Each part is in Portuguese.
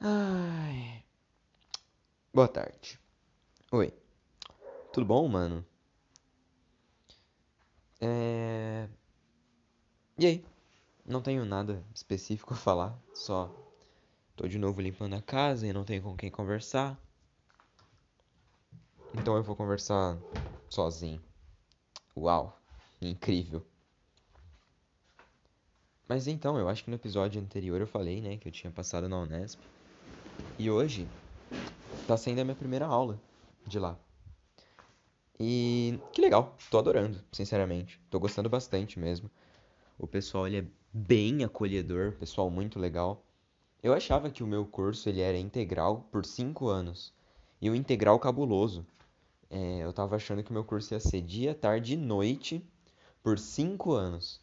Ai. Boa tarde. Oi. Tudo bom, mano? É. E aí? Não tenho nada específico a falar, só tô de novo limpando a casa e não tenho com quem conversar. Então eu vou conversar sozinho. Uau, incrível. Mas então, eu acho que no episódio anterior eu falei, né, que eu tinha passado na Unesp. E hoje tá sendo a minha primeira aula de lá. E que legal, tô adorando, sinceramente. Tô gostando bastante mesmo. O pessoal ele é bem acolhedor, pessoal muito legal. Eu achava que o meu curso ele era integral por 5 anos. E o integral cabuloso. É, eu tava achando que o meu curso ia ser dia, tarde e noite por 5 anos.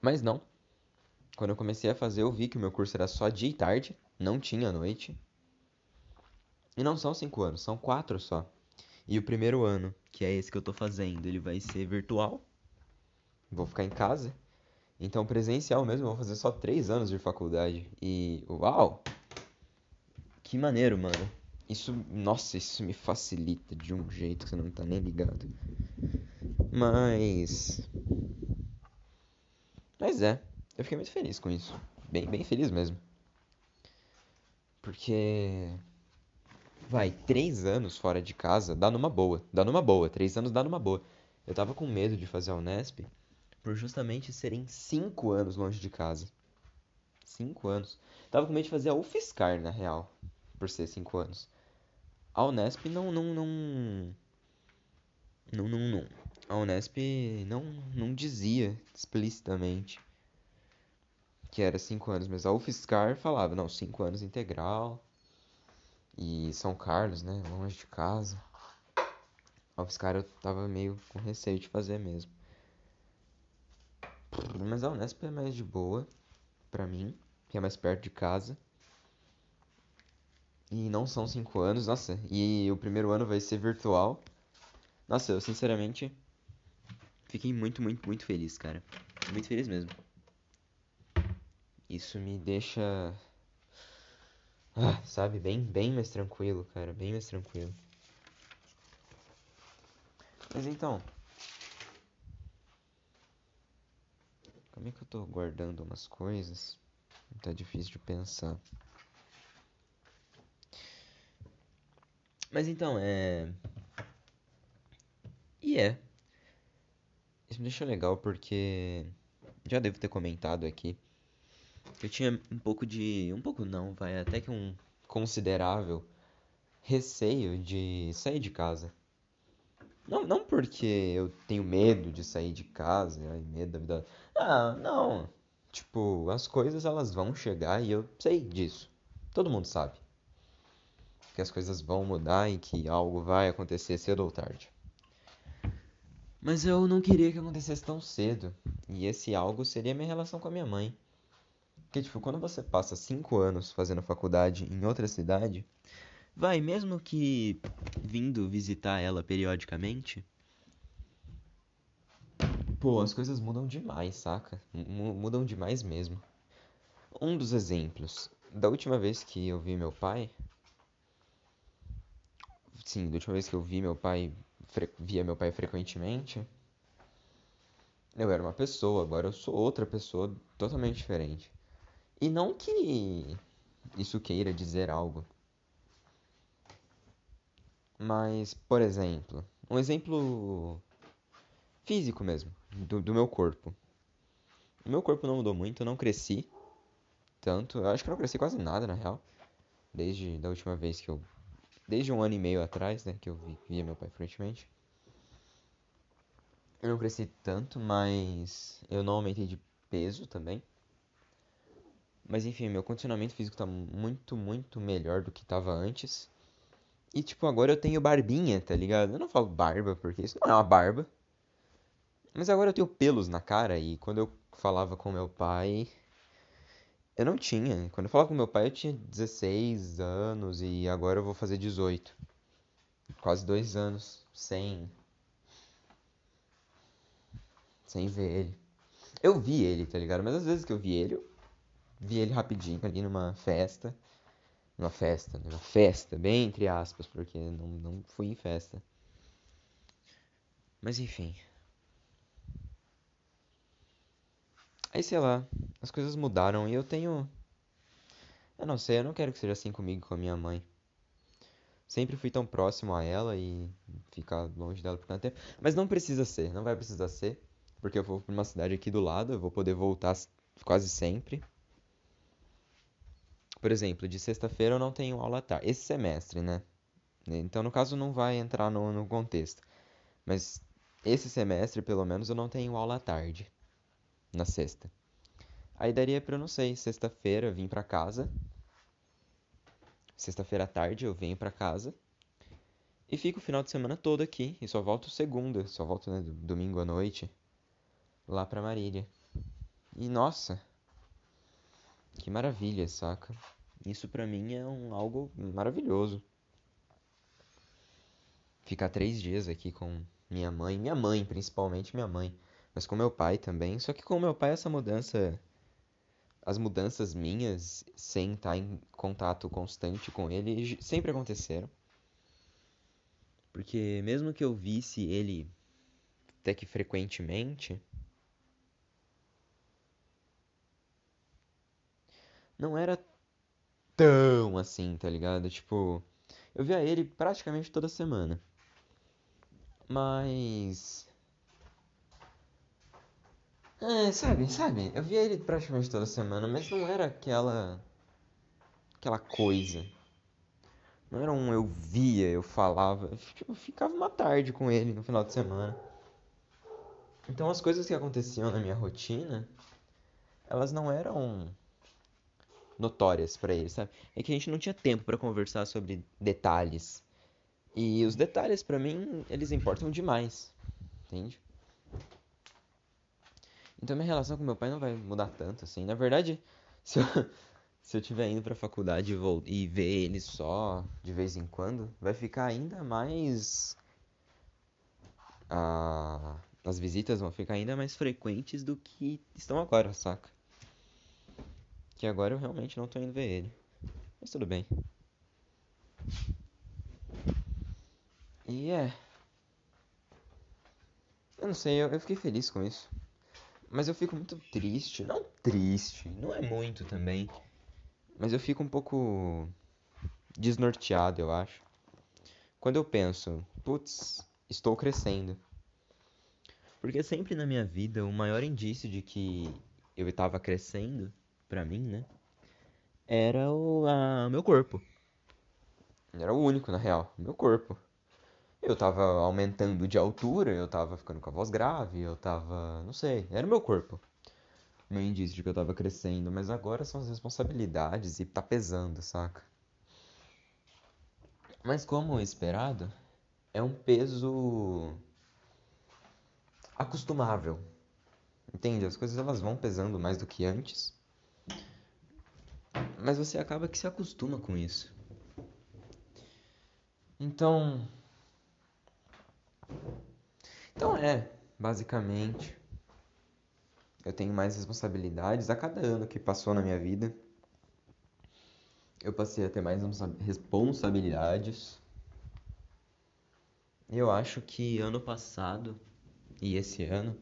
Mas não. Quando eu comecei a fazer, eu vi que o meu curso era só dia e tarde, não tinha noite. E não são 5 anos, são 4 só. E o primeiro ano, que é esse que eu tô fazendo, ele vai ser virtual. Vou ficar em casa. Então, presencial mesmo, eu vou fazer só 3 anos de faculdade. E, uau! Que maneiro, mano. Isso, nossa, isso me facilita de um jeito que você não tá nem ligado. Mas. Mas é, eu fiquei muito feliz com isso. Bem, bem feliz mesmo. Porque. Vai, três anos fora de casa dá numa boa. Dá numa boa. Três anos dá numa boa. Eu tava com medo de fazer a Unesp por justamente serem cinco anos longe de casa. Cinco anos. Tava com medo de fazer a UFSCar, na real. Por ser cinco anos. A Unesp não, não, não... Não, não, não. A Unesp não, não dizia explicitamente que era cinco anos, mas a UFSCar falava, não, cinco anos integral. E São Carlos, né, longe de casa. A UFSCar eu tava meio com receio de fazer mesmo. Mas a Unesp é mais de boa pra mim, que é mais perto de casa. E não são cinco anos, nossa. E o primeiro ano vai ser virtual. Nossa, eu sinceramente fiquei muito, muito, muito feliz, cara. Muito feliz mesmo. Isso me deixa, ah, sabe, bem, bem mais tranquilo, cara, bem mais tranquilo. Mas então, como é que eu tô guardando umas coisas? Tá difícil de pensar. Mas então, é. E é. Isso me deixa legal porque. Já devo ter comentado aqui. Eu tinha um pouco de. Um pouco não, vai até que um considerável receio de sair de casa. Não, não porque eu tenho medo de sair de casa, ai, medo da vida. Ah, não. Tipo, as coisas elas vão chegar e eu sei disso. Todo mundo sabe que as coisas vão mudar e que algo vai acontecer cedo ou tarde. Mas eu não queria que acontecesse tão cedo. E esse algo seria minha relação com a minha mãe. Porque, tipo, quando você passa cinco anos fazendo faculdade em outra cidade, vai, mesmo que vindo visitar ela periodicamente, pô, as coisas mudam demais, saca? M mudam demais mesmo. Um dos exemplos, da última vez que eu vi meu pai, sim, da última vez que eu vi meu pai, via meu pai frequentemente, eu era uma pessoa, agora eu sou outra pessoa totalmente diferente. E não que isso queira dizer algo. Mas, por exemplo, um exemplo físico mesmo, do, do meu corpo. O meu corpo não mudou muito, eu não cresci tanto. Eu acho que eu não cresci quase nada, na real. Desde da última vez que eu desde um ano e meio atrás, né, que eu via meu pai frequentemente. Eu não cresci tanto, mas eu não aumentei de peso também. Mas enfim, meu condicionamento físico tá muito, muito melhor do que tava antes. E tipo, agora eu tenho barbinha, tá ligado? Eu não falo barba porque isso não é uma barba. Mas agora eu tenho pelos na cara e quando eu falava com meu pai, eu não tinha. Quando eu falava com meu pai, eu tinha 16 anos e agora eu vou fazer 18. Quase dois anos sem. Sem ver ele. Eu vi ele, tá ligado? Mas às vezes que eu vi ele, eu vi ele rapidinho ali numa festa. numa festa, numa festa, bem entre aspas, porque não, não fui em festa. Mas enfim. Aí sei lá, as coisas mudaram e eu tenho. Eu não sei, eu não quero que seja assim comigo com a minha mãe. Sempre fui tão próximo a ela e ficar longe dela por tanto tempo. Mas não precisa ser, não vai precisar ser. Porque eu vou pra uma cidade aqui do lado, eu vou poder voltar quase sempre. Por exemplo, de sexta-feira eu não tenho aula à tarde. Esse semestre, né? Então, no caso, não vai entrar no, no contexto. Mas esse semestre, pelo menos, eu não tenho aula à tarde. Na sexta. Aí daria pra, eu não sei, sexta-feira vim pra casa Sexta-feira à tarde eu venho para casa e fico o final de semana todo aqui. E só volto segunda, só volto né, domingo à noite lá pra Marília. E nossa, que maravilha, saca? Isso pra mim é um algo maravilhoso. Ficar três dias aqui com minha mãe, minha mãe principalmente, minha mãe, mas com meu pai também. Só que com meu pai essa mudança as mudanças minhas, sem estar em contato constante com ele, sempre aconteceram. Porque mesmo que eu visse ele até que frequentemente, não era tão assim, tá ligado? Tipo, eu via ele praticamente toda semana. Mas é, sabe, sabe? Eu via ele praticamente toda semana, mas não era aquela. aquela coisa. Não era um eu via, eu falava. Eu ficava uma tarde com ele no final de semana. Então as coisas que aconteciam na minha rotina, elas não eram notórias para ele, sabe? É que a gente não tinha tempo para conversar sobre detalhes. E os detalhes para mim, eles importam demais. Entende? Então minha relação com meu pai não vai mudar tanto, assim. Na verdade, se eu, se eu tiver indo pra faculdade e, vou, e ver ele só de vez em quando, vai ficar ainda mais. Ah, as visitas vão ficar ainda mais frequentes do que estão agora, saca? Que agora eu realmente não tô indo ver ele. Mas tudo bem. E é. Eu não sei, eu, eu fiquei feliz com isso. Mas eu fico muito triste. Não triste, não é muito também. Mas eu fico um pouco desnorteado, eu acho. Quando eu penso, putz, estou crescendo. Porque sempre na minha vida o maior indício de que eu estava crescendo, pra mim, né? Era o a, meu corpo. Era o único, na real, meu corpo. Eu tava aumentando de altura, eu tava ficando com a voz grave, eu tava. não sei, era o meu corpo. Meu indício de que eu tava crescendo, mas agora são as responsabilidades e tá pesando, saca? Mas como esperado, é um peso acostumável. Entende? As coisas elas vão pesando mais do que antes. Mas você acaba que se acostuma com isso. Então, então é, basicamente, eu tenho mais responsabilidades a cada ano que passou na minha vida. Eu passei a ter mais responsabilidades. Eu acho que ano passado e esse ano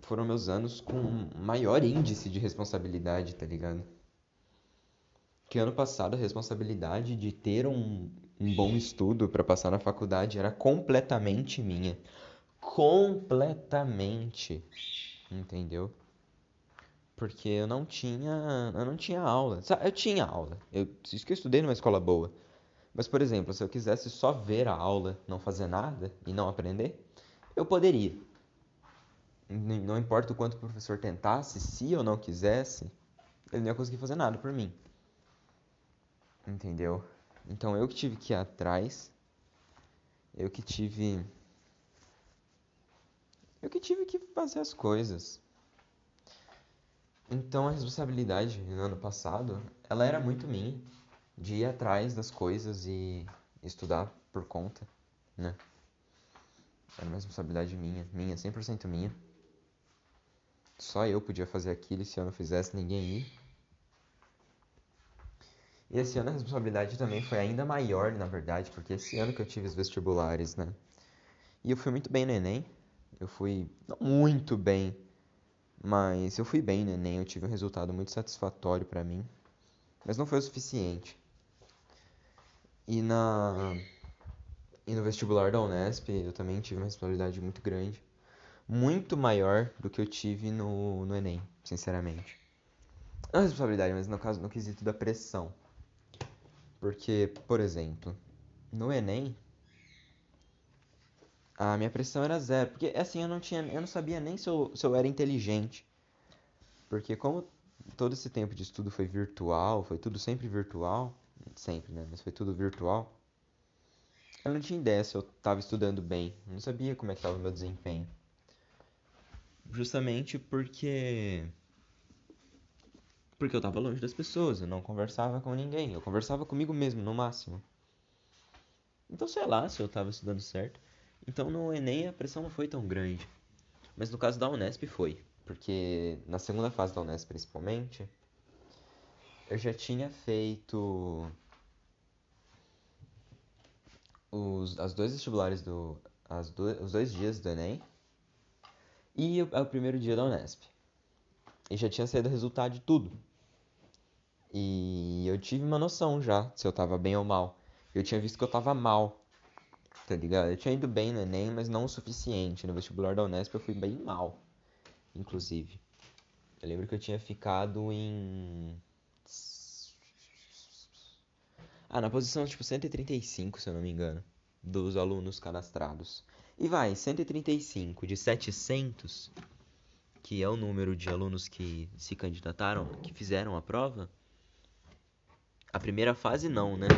foram meus anos com maior índice de responsabilidade, tá ligado? Que ano passado a responsabilidade de ter um, um bom estudo para passar na faculdade era completamente minha. Completamente. Entendeu? Porque eu não tinha, eu não tinha aula. Eu tinha aula. Eu, isso que eu estudei numa escola boa. Mas, por exemplo, se eu quisesse só ver a aula, não fazer nada e não aprender, eu poderia. Não importa o quanto o professor tentasse, se eu não quisesse, ele não ia conseguir fazer nada por mim. Entendeu? Então eu que tive que ir atrás, eu que tive. Eu que tive que fazer as coisas. Então a responsabilidade no ano passado, ela era muito minha, de ir atrás das coisas e estudar por conta, né? Era uma responsabilidade minha, minha, 100% minha. Só eu podia fazer aquilo e se eu não fizesse, ninguém ia. E esse ano a responsabilidade também foi ainda maior, na verdade, porque esse ano que eu tive os vestibulares, né? E eu fui muito bem no Enem. Eu fui não muito bem, mas eu fui bem no Enem. Eu tive um resultado muito satisfatório para mim, mas não foi o suficiente. E na e no vestibular da Unesp eu também tive uma responsabilidade muito grande, muito maior do que eu tive no, no Enem, sinceramente. Não a responsabilidade, mas no caso no quesito da pressão. Porque, por exemplo, no Enem, a minha pressão era zero. Porque assim, eu não tinha. Eu não sabia nem se eu, se eu era inteligente. Porque como todo esse tempo de estudo foi virtual, foi tudo sempre virtual. Sempre, né? Mas foi tudo virtual. Eu não tinha ideia se eu estava estudando bem. Eu não sabia como é que estava o meu desempenho. Justamente porque porque eu estava longe das pessoas, eu não conversava com ninguém, eu conversava comigo mesmo no máximo. Então sei lá se eu estava estudando certo. Então no Enem a pressão não foi tão grande. Mas no caso da Unesp foi, porque na segunda fase da Unesp principalmente, eu já tinha feito os as dois vestibulares do as do, os dois dias do Enem e o, é o primeiro dia da Unesp. E já tinha saído o resultado de tudo. E eu tive uma noção já se eu tava bem ou mal. Eu tinha visto que eu tava mal, tá ligado? Eu tinha ido bem no Enem, mas não o suficiente. No vestibular da Unesp eu fui bem mal, inclusive. Eu lembro que eu tinha ficado em. Ah, na posição tipo 135, se eu não me engano, dos alunos cadastrados. E vai, 135 de 700, que é o número de alunos que se candidataram, que fizeram a prova, a primeira fase não, né?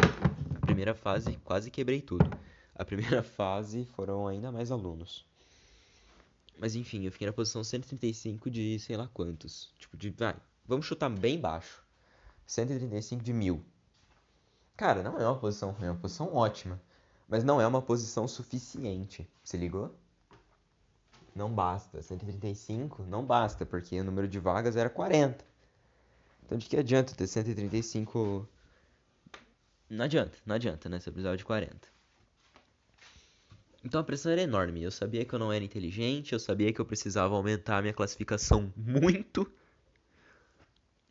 A primeira fase quase quebrei tudo. A primeira fase foram ainda mais alunos. Mas enfim, eu fiquei na posição 135 de sei lá quantos. Tipo, de. Vai, vamos chutar bem baixo. 135 de mil. Cara, não é uma posição ruim, é uma posição ótima. Mas não é uma posição suficiente. Se ligou? Não basta. 135 não basta, porque o número de vagas era 40. Então de que adianta ter 135 não adianta, não adianta, né? Você precisava de 40. Então a pressão era enorme. Eu sabia que eu não era inteligente, eu sabia que eu precisava aumentar a minha classificação muito.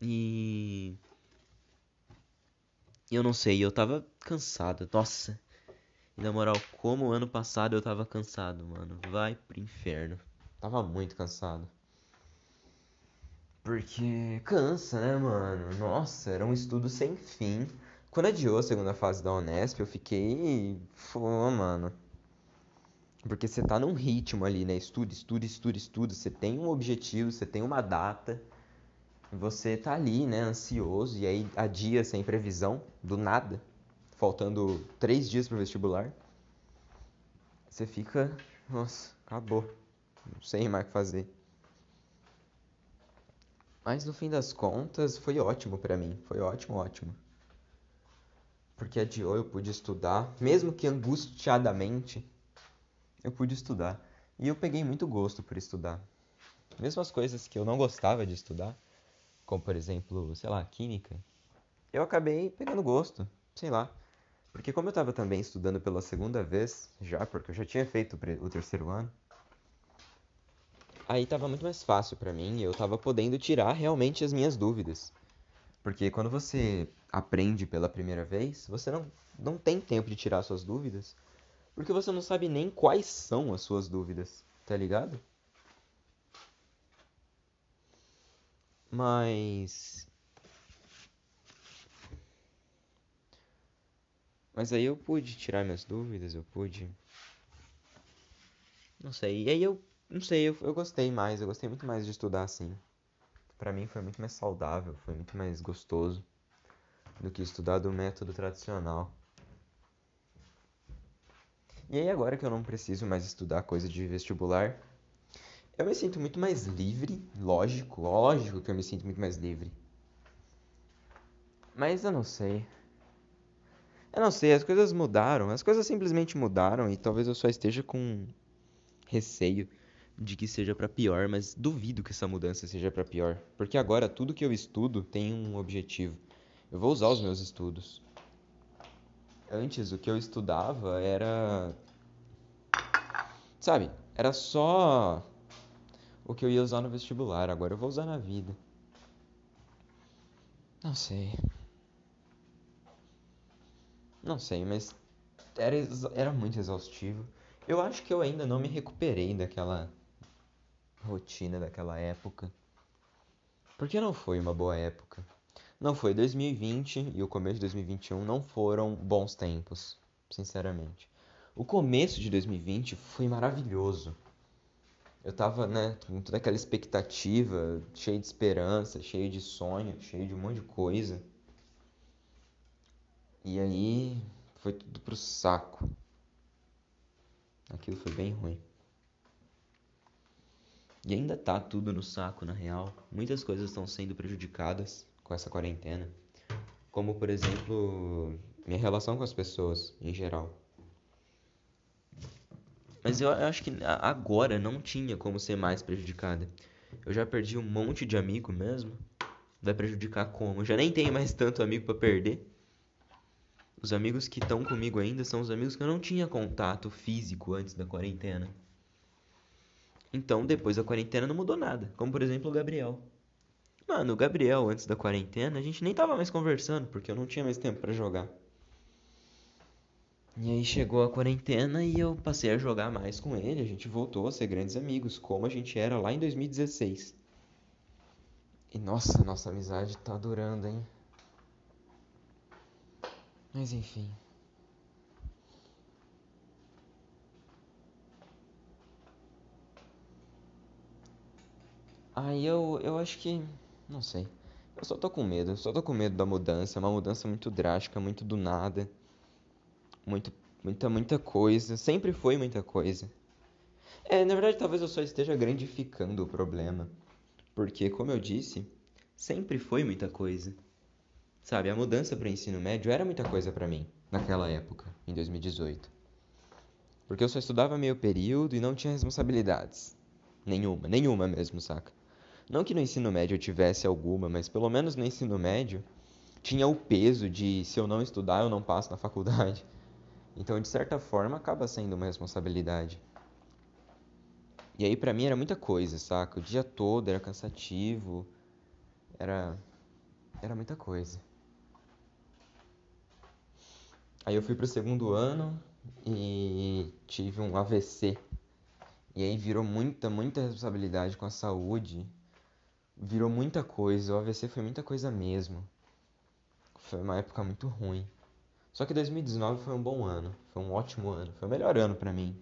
E. Eu não sei, eu tava cansado. Nossa. E na moral, como ano passado eu tava cansado, mano. Vai pro inferno. Tava muito cansado. Porque cansa, né, mano? Nossa, era um estudo sem fim. Quando adiou a segunda fase da Unesp, eu fiquei. Pô, mano. Porque você tá num ritmo ali, né? Estuda, estuda, estuda, estuda. Você tem um objetivo, você tem uma data. Você tá ali, né? Ansioso. E aí adia sem previsão, do nada. Faltando três dias pro vestibular. Você fica. Nossa, acabou. Não sei mais o que fazer. Mas no fim das contas, foi ótimo para mim. Foi ótimo, ótimo porque adiou, eu pude estudar, mesmo que angustiadamente, eu pude estudar. E eu peguei muito gosto por estudar. Mesmo as coisas que eu não gostava de estudar, como por exemplo, sei lá, química, eu acabei pegando gosto, sei lá. Porque como eu estava também estudando pela segunda vez, já, porque eu já tinha feito o terceiro ano, aí estava muito mais fácil para mim e eu estava podendo tirar realmente as minhas dúvidas. Porque quando você aprende pela primeira vez, você não, não tem tempo de tirar suas dúvidas, porque você não sabe nem quais são as suas dúvidas, tá ligado? Mas. Mas aí eu pude tirar minhas dúvidas, eu pude. Não sei. E aí eu. Não sei, eu, eu gostei mais, eu gostei muito mais de estudar assim. Pra mim foi muito mais saudável, foi muito mais gostoso do que estudar do método tradicional. E aí agora que eu não preciso mais estudar coisa de vestibular, eu me sinto muito mais livre, lógico, lógico que eu me sinto muito mais livre. Mas eu não sei. Eu não sei, as coisas mudaram, as coisas simplesmente mudaram e talvez eu só esteja com receio de que seja para pior, mas duvido que essa mudança seja para pior, porque agora tudo que eu estudo tem um objetivo. Eu vou usar os meus estudos. Antes, o que eu estudava era. Sabe? Era só o que eu ia usar no vestibular. Agora eu vou usar na vida. Não sei. Não sei, mas era, era muito exaustivo. Eu acho que eu ainda não me recuperei daquela rotina daquela época. Porque não foi uma boa época. Não foi 2020 e o começo de 2021 não foram bons tempos, sinceramente. O começo de 2020 foi maravilhoso. Eu tava, né, com toda aquela expectativa, cheio de esperança, cheio de sonho, cheio de um monte de coisa. E aí foi tudo pro saco. Aquilo foi bem ruim. E ainda tá tudo no saco, na real. Muitas coisas estão sendo prejudicadas com essa quarentena. Como, por exemplo, minha relação com as pessoas em geral. Mas eu acho que agora não tinha como ser mais prejudicada. Eu já perdi um monte de amigo mesmo. Vai prejudicar como? Eu já nem tenho mais tanto amigo para perder. Os amigos que estão comigo ainda são os amigos que eu não tinha contato físico antes da quarentena. Então, depois da quarentena não mudou nada. Como, por exemplo, o Gabriel. Mano, o Gabriel, antes da quarentena, a gente nem tava mais conversando, porque eu não tinha mais tempo para jogar. E aí chegou a quarentena e eu passei a jogar mais com ele. A gente voltou a ser grandes amigos, como a gente era lá em 2016. E nossa, nossa amizade tá durando, hein? Mas enfim. Aí eu, eu acho que. Não sei. Eu só tô com medo. Eu só tô com medo da mudança. É uma mudança muito drástica, muito do nada. Muito, muita, muita coisa. Sempre foi muita coisa. É, na verdade, talvez eu só esteja grandificando o problema. Porque, como eu disse, sempre foi muita coisa. Sabe, a mudança para o ensino médio era muita coisa para mim naquela época, em 2018. Porque eu só estudava meio período e não tinha responsabilidades. Nenhuma, nenhuma mesmo, saca? Não que no ensino médio eu tivesse alguma, mas pelo menos no ensino médio tinha o peso de se eu não estudar eu não passo na faculdade. Então, de certa forma, acaba sendo uma responsabilidade. E aí para mim era muita coisa, saca? O dia todo era cansativo, era era muita coisa. Aí eu fui pro segundo ano e tive um AVC. E aí virou muita, muita responsabilidade com a saúde. Virou muita coisa. O AVC foi muita coisa mesmo. Foi uma época muito ruim. Só que 2019 foi um bom ano. Foi um ótimo ano. Foi o melhor ano pra mim.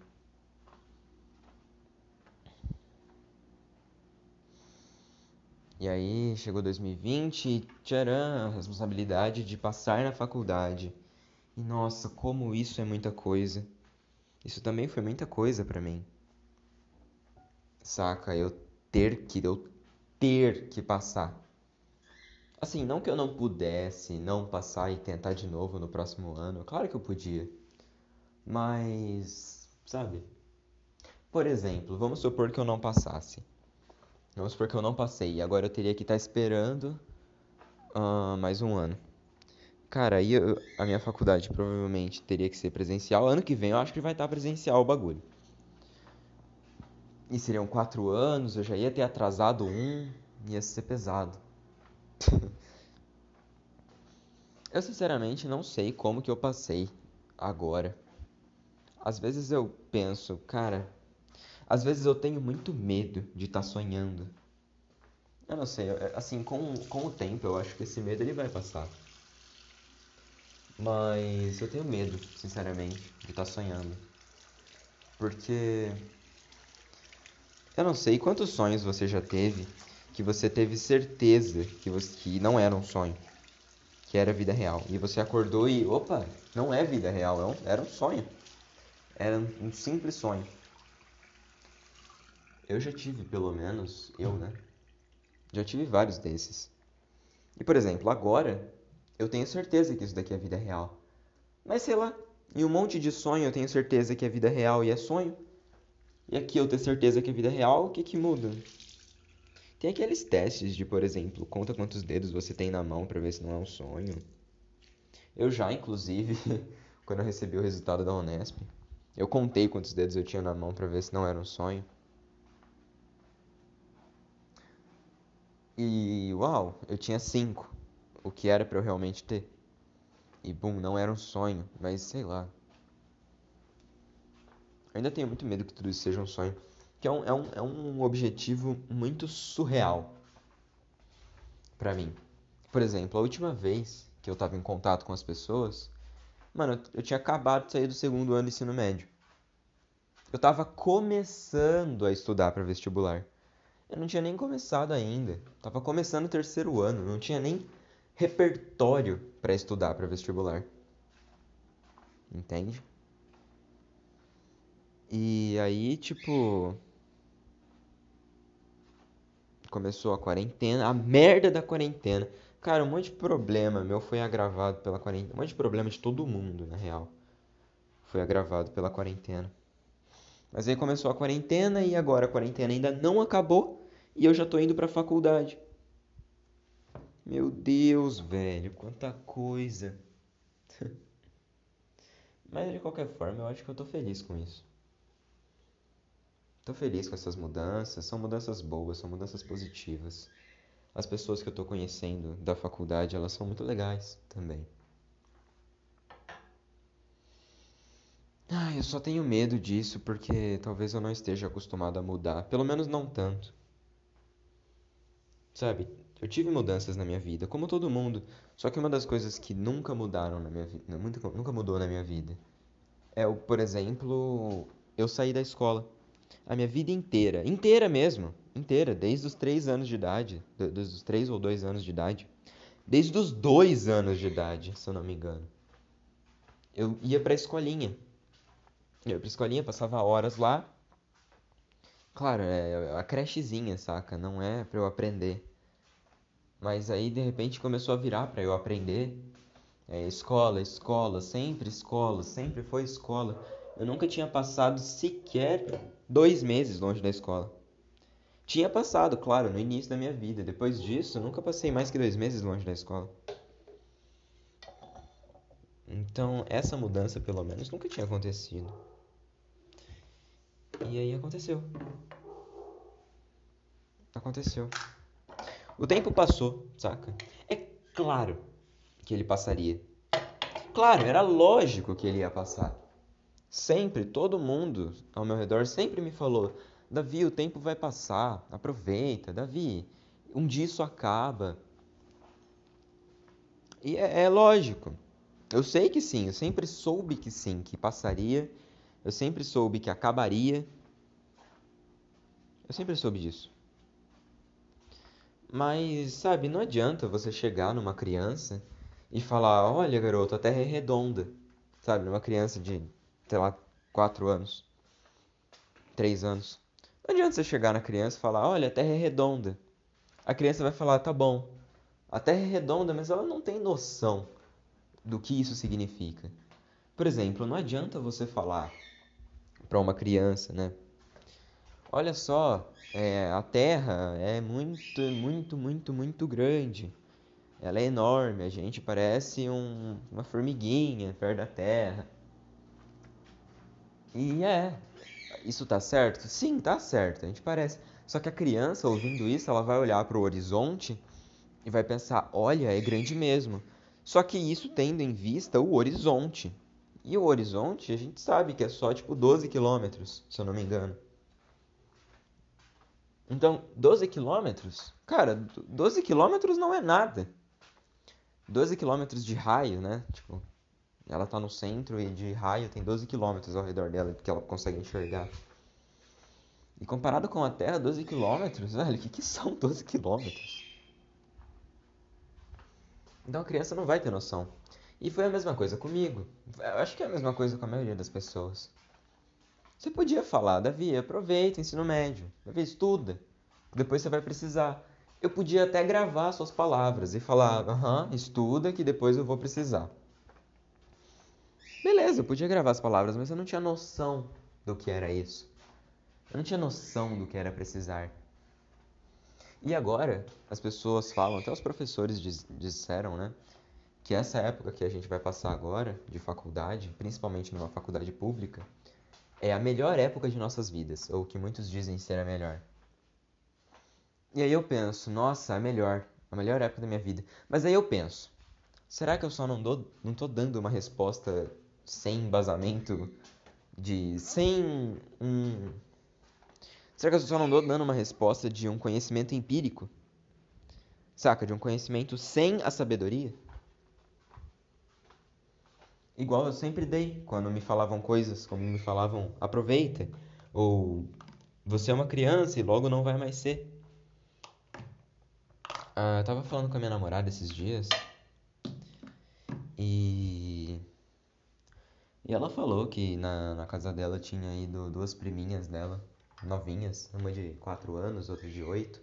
E aí chegou 2020 e tcharam, a responsabilidade de passar na faculdade. E nossa, como isso é muita coisa. Isso também foi muita coisa para mim. Saca? Eu ter que, eu ter que passar. Assim, não que eu não pudesse não passar e tentar de novo no próximo ano. Claro que eu podia. Mas, sabe? Por exemplo, vamos supor que eu não passasse. Vamos supor que eu não passei. E agora eu teria que estar esperando uh, mais um ano. Cara, aí eu, a minha faculdade provavelmente teria que ser presencial. Ano que vem eu acho que vai estar presencial o bagulho. E seriam quatro anos, eu já ia ter atrasado um, ia ser pesado. eu sinceramente não sei como que eu passei agora. Às vezes eu penso, cara, às vezes eu tenho muito medo de estar tá sonhando. Eu não sei, assim, com, com o tempo eu acho que esse medo ele vai passar. Mas eu tenho medo, sinceramente, de estar tá sonhando. Porque eu não sei quantos sonhos você já teve que você teve certeza que, você, que não era um sonho, que era vida real. E você acordou e, opa, não é vida real, é um, era um sonho. Era um simples sonho. Eu já tive, pelo menos, eu, né? Já tive vários desses. E, por exemplo, agora eu tenho certeza que isso daqui é vida real. Mas sei lá, em um monte de sonho eu tenho certeza que é vida real e é sonho. E aqui eu ter certeza que é vida real, o que que muda? Tem aqueles testes de, por exemplo, conta quantos dedos você tem na mão para ver se não é um sonho. Eu já, inclusive, quando eu recebi o resultado da Unesp, eu contei quantos dedos eu tinha na mão para ver se não era um sonho. E uau, eu tinha cinco, o que era para eu realmente ter. E bum, não era um sonho, mas sei lá. Ainda tenho muito medo que tudo isso seja um sonho, que é um, é um, é um objetivo muito surreal para mim. Por exemplo, a última vez que eu tava em contato com as pessoas, mano, eu tinha acabado de sair do segundo ano do ensino médio. Eu tava começando a estudar para vestibular. Eu não tinha nem começado ainda. Tava começando o terceiro ano, não tinha nem repertório para estudar para vestibular. Entende? E aí, tipo, começou a quarentena, a merda da quarentena. Cara, um monte de problema meu foi agravado pela quarentena. Um monte de problema de todo mundo, na real. Foi agravado pela quarentena. Mas aí começou a quarentena e agora a quarentena ainda não acabou e eu já tô indo pra faculdade. Meu Deus, velho, quanta coisa. Mas de qualquer forma, eu acho que eu tô feliz com isso. Tô feliz com essas mudanças, são mudanças boas, são mudanças positivas. As pessoas que eu tô conhecendo da faculdade, elas são muito legais também. Ah, eu só tenho medo disso porque talvez eu não esteja acostumado a mudar, pelo menos não tanto. Sabe? Eu tive mudanças na minha vida, como todo mundo. Só que uma das coisas que nunca mudaram na minha vida, nunca mudou na minha vida, é o, por exemplo, eu saí da escola. A minha vida inteira, inteira mesmo, inteira, desde os três anos de idade, desde os três ou dois anos de idade, desde os dois anos de idade, se eu não me engano, eu ia pra escolinha. Eu ia pra escolinha, passava horas lá. Claro, é a crechezinha, saca? Não é pra eu aprender. Mas aí de repente começou a virar para eu aprender. É, escola, escola, sempre escola, sempre foi escola. Eu nunca tinha passado sequer dois meses longe da escola. Tinha passado, claro, no início da minha vida. Depois disso, nunca passei mais que dois meses longe da escola. Então, essa mudança, pelo menos, nunca tinha acontecido. E aí aconteceu. Aconteceu. O tempo passou, saca? É claro que ele passaria. Claro, era lógico que ele ia passar. Sempre, todo mundo ao meu redor sempre me falou: Davi, o tempo vai passar, aproveita, Davi, um dia isso acaba. E é, é lógico. Eu sei que sim, eu sempre soube que sim, que passaria. Eu sempre soube que acabaria. Eu sempre soube disso. Mas, sabe, não adianta você chegar numa criança e falar: Olha, garoto, a terra é redonda. Sabe, numa criança de, sei lá, 4 anos, 3 anos. Não adianta você chegar na criança e falar: Olha, a terra é redonda. A criança vai falar: Tá bom, a terra é redonda, mas ela não tem noção do que isso significa. Por exemplo, não adianta você falar para uma criança, né? Olha só, é, a Terra é muito, muito, muito, muito grande. Ela é enorme, a gente parece um, uma formiguinha perto da Terra. E é, isso tá certo? Sim, tá certo, a gente parece. Só que a criança, ouvindo isso, ela vai olhar para o horizonte e vai pensar: olha, é grande mesmo. Só que isso tendo em vista o horizonte. E o horizonte, a gente sabe que é só tipo 12 quilômetros, se eu não me engano. Então, 12 quilômetros? Cara, 12 quilômetros não é nada. 12 quilômetros de raio, né? Tipo, ela tá no centro e de raio tem 12 quilômetros ao redor dela que ela consegue enxergar. E comparado com a Terra, 12 quilômetros, velho, o que, que são 12 quilômetros? Então a criança não vai ter noção. E foi a mesma coisa comigo. Eu acho que é a mesma coisa com a maioria das pessoas. Você podia falar, Davi, aproveita ensino médio. Davi, estuda. Depois você vai precisar. Eu podia até gravar suas palavras e falar, aham, estuda que depois eu vou precisar. Beleza, eu podia gravar as palavras, mas eu não tinha noção do que era isso. Eu não tinha noção do que era precisar. E agora as pessoas falam, até os professores diz, disseram, né? Que essa época que a gente vai passar agora de faculdade, principalmente numa faculdade pública, é a melhor época de nossas vidas, ou que muitos dizem ser a melhor. E aí eu penso, nossa, é melhor, a melhor época da minha vida. Mas aí eu penso, será que eu só não dou, não tô dando uma resposta sem embasamento de sem um Será que eu só não dou dando uma resposta de um conhecimento empírico? Saca? De um conhecimento sem a sabedoria? Igual eu sempre dei quando me falavam coisas, como me falavam aproveita, ou você é uma criança e logo não vai mais ser. Ah, eu tava falando com a minha namorada esses dias e. E ela falou que na, na casa dela tinha ido duas priminhas dela novinhas, uma de 4 anos, outra de 8.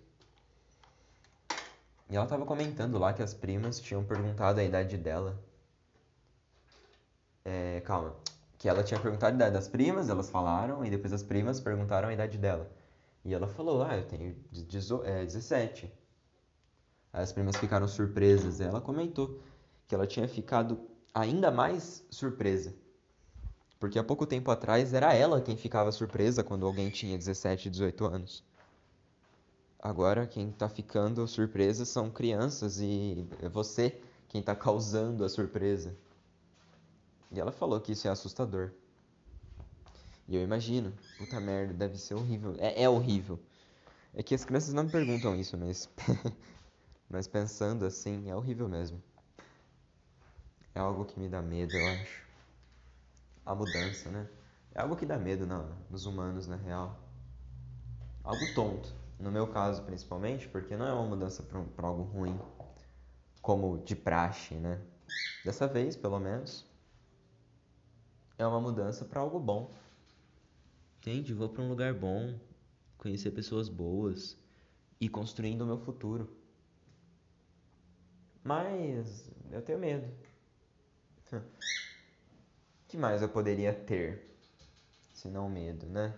E ela tava comentando lá que as primas tinham perguntado a idade dela. É, calma. Que ela tinha perguntado a idade das primas, elas falaram, e depois as primas perguntaram a idade dela. E ela falou, ah, eu tenho 17. Aí as primas ficaram surpresas. E ela comentou que ela tinha ficado ainda mais surpresa porque há pouco tempo atrás era ela quem ficava surpresa quando alguém tinha 17, 18 anos. Agora quem está ficando surpresa são crianças e é você quem está causando a surpresa. E ela falou que isso é assustador. E eu imagino, puta merda, deve ser horrível. É, é horrível. É que as crianças não me perguntam isso, mas. mas pensando assim, é horrível mesmo. É algo que me dá medo, eu acho a mudança, né? É algo que dá medo na, nos humanos, na real. Algo tonto, no meu caso principalmente, porque não é uma mudança para algo ruim, como de praxe, né? Dessa vez, pelo menos, é uma mudança para algo bom. Entende? Vou para um lugar bom, conhecer pessoas boas e construindo o meu futuro. Mas eu tenho medo que mais eu poderia ter? Se não medo, né?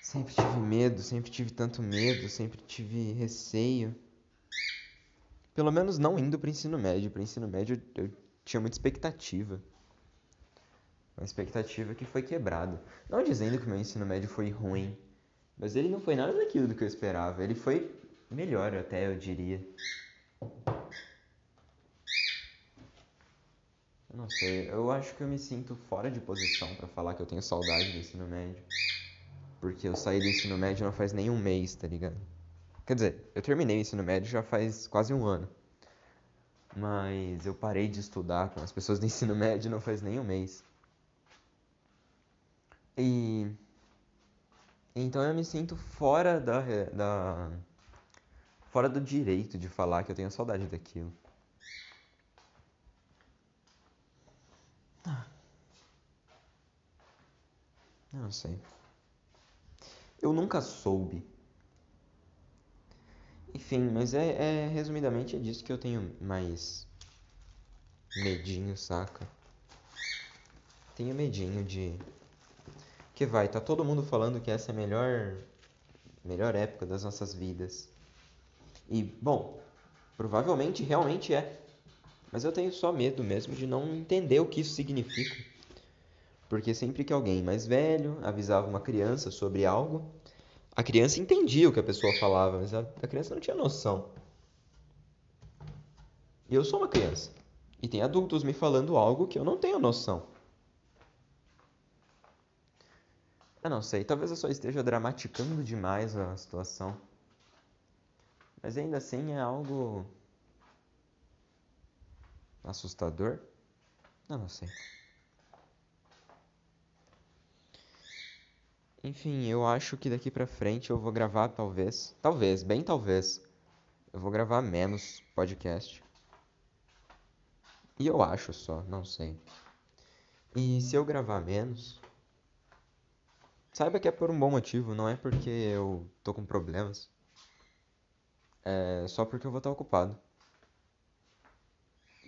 Sempre tive medo, sempre tive tanto medo, sempre tive receio. Pelo menos não indo para ensino médio. Para ensino médio eu, tinha muita expectativa. Uma expectativa que foi quebrada. Não dizendo que meu ensino médio foi ruim, mas ele não foi nada daquilo do que eu esperava. Ele foi melhor até, eu diria. Não sei, eu acho que eu me sinto fora de posição para falar que eu tenho saudade do ensino médio. Porque eu saí do ensino médio não faz nem um mês, tá ligado? Quer dizer, eu terminei o ensino médio já faz quase um ano. Mas eu parei de estudar com as pessoas do ensino médio não faz nem um mês. E. Então eu me sinto fora da, da. fora do direito de falar que eu tenho saudade daquilo. Não sei. Eu nunca soube. Enfim, mas é, é resumidamente é disso que eu tenho mais medinho, saca? Tenho medinho de que vai, tá todo mundo falando que essa é a melhor melhor época das nossas vidas. E, bom, provavelmente realmente é. Mas eu tenho só medo mesmo de não entender o que isso significa. Porque sempre que alguém mais velho avisava uma criança sobre algo, a criança entendia o que a pessoa falava, mas a, criança não tinha noção. E eu sou uma criança. E tem adultos me falando algo que eu não tenho noção. Eu não sei, talvez eu só esteja dramaticando demais a situação. Mas ainda assim é algo assustador? Eu não sei. Enfim, eu acho que daqui pra frente eu vou gravar talvez, talvez, bem talvez, eu vou gravar menos podcast. E eu acho só, não sei. E se eu gravar menos, saiba que é por um bom motivo, não é porque eu tô com problemas. É só porque eu vou estar ocupado.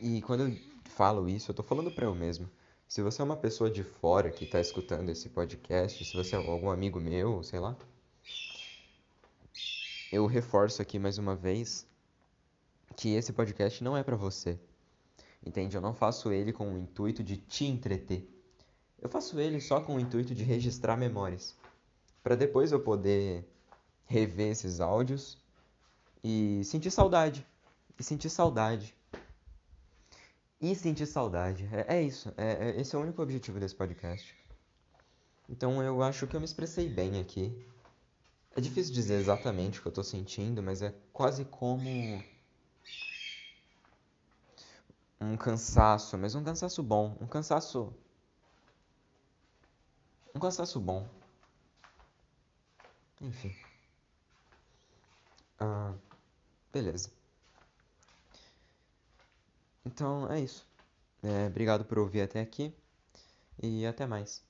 E quando eu falo isso, eu tô falando pra eu mesmo. Se você é uma pessoa de fora que está escutando esse podcast, se você é algum amigo meu, sei lá, eu reforço aqui mais uma vez que esse podcast não é para você. Entende? Eu não faço ele com o intuito de te entreter. Eu faço ele só com o intuito de registrar memórias, para depois eu poder rever esses áudios e sentir saudade. E sentir saudade. E sentir saudade. É, é isso. É, é, esse é o único objetivo desse podcast. Então eu acho que eu me expressei bem aqui. É difícil dizer exatamente o que eu tô sentindo, mas é quase como um cansaço, mas um cansaço bom, um cansaço um cansaço bom. Enfim. Ah, beleza. Então é isso. É, obrigado por ouvir até aqui e até mais.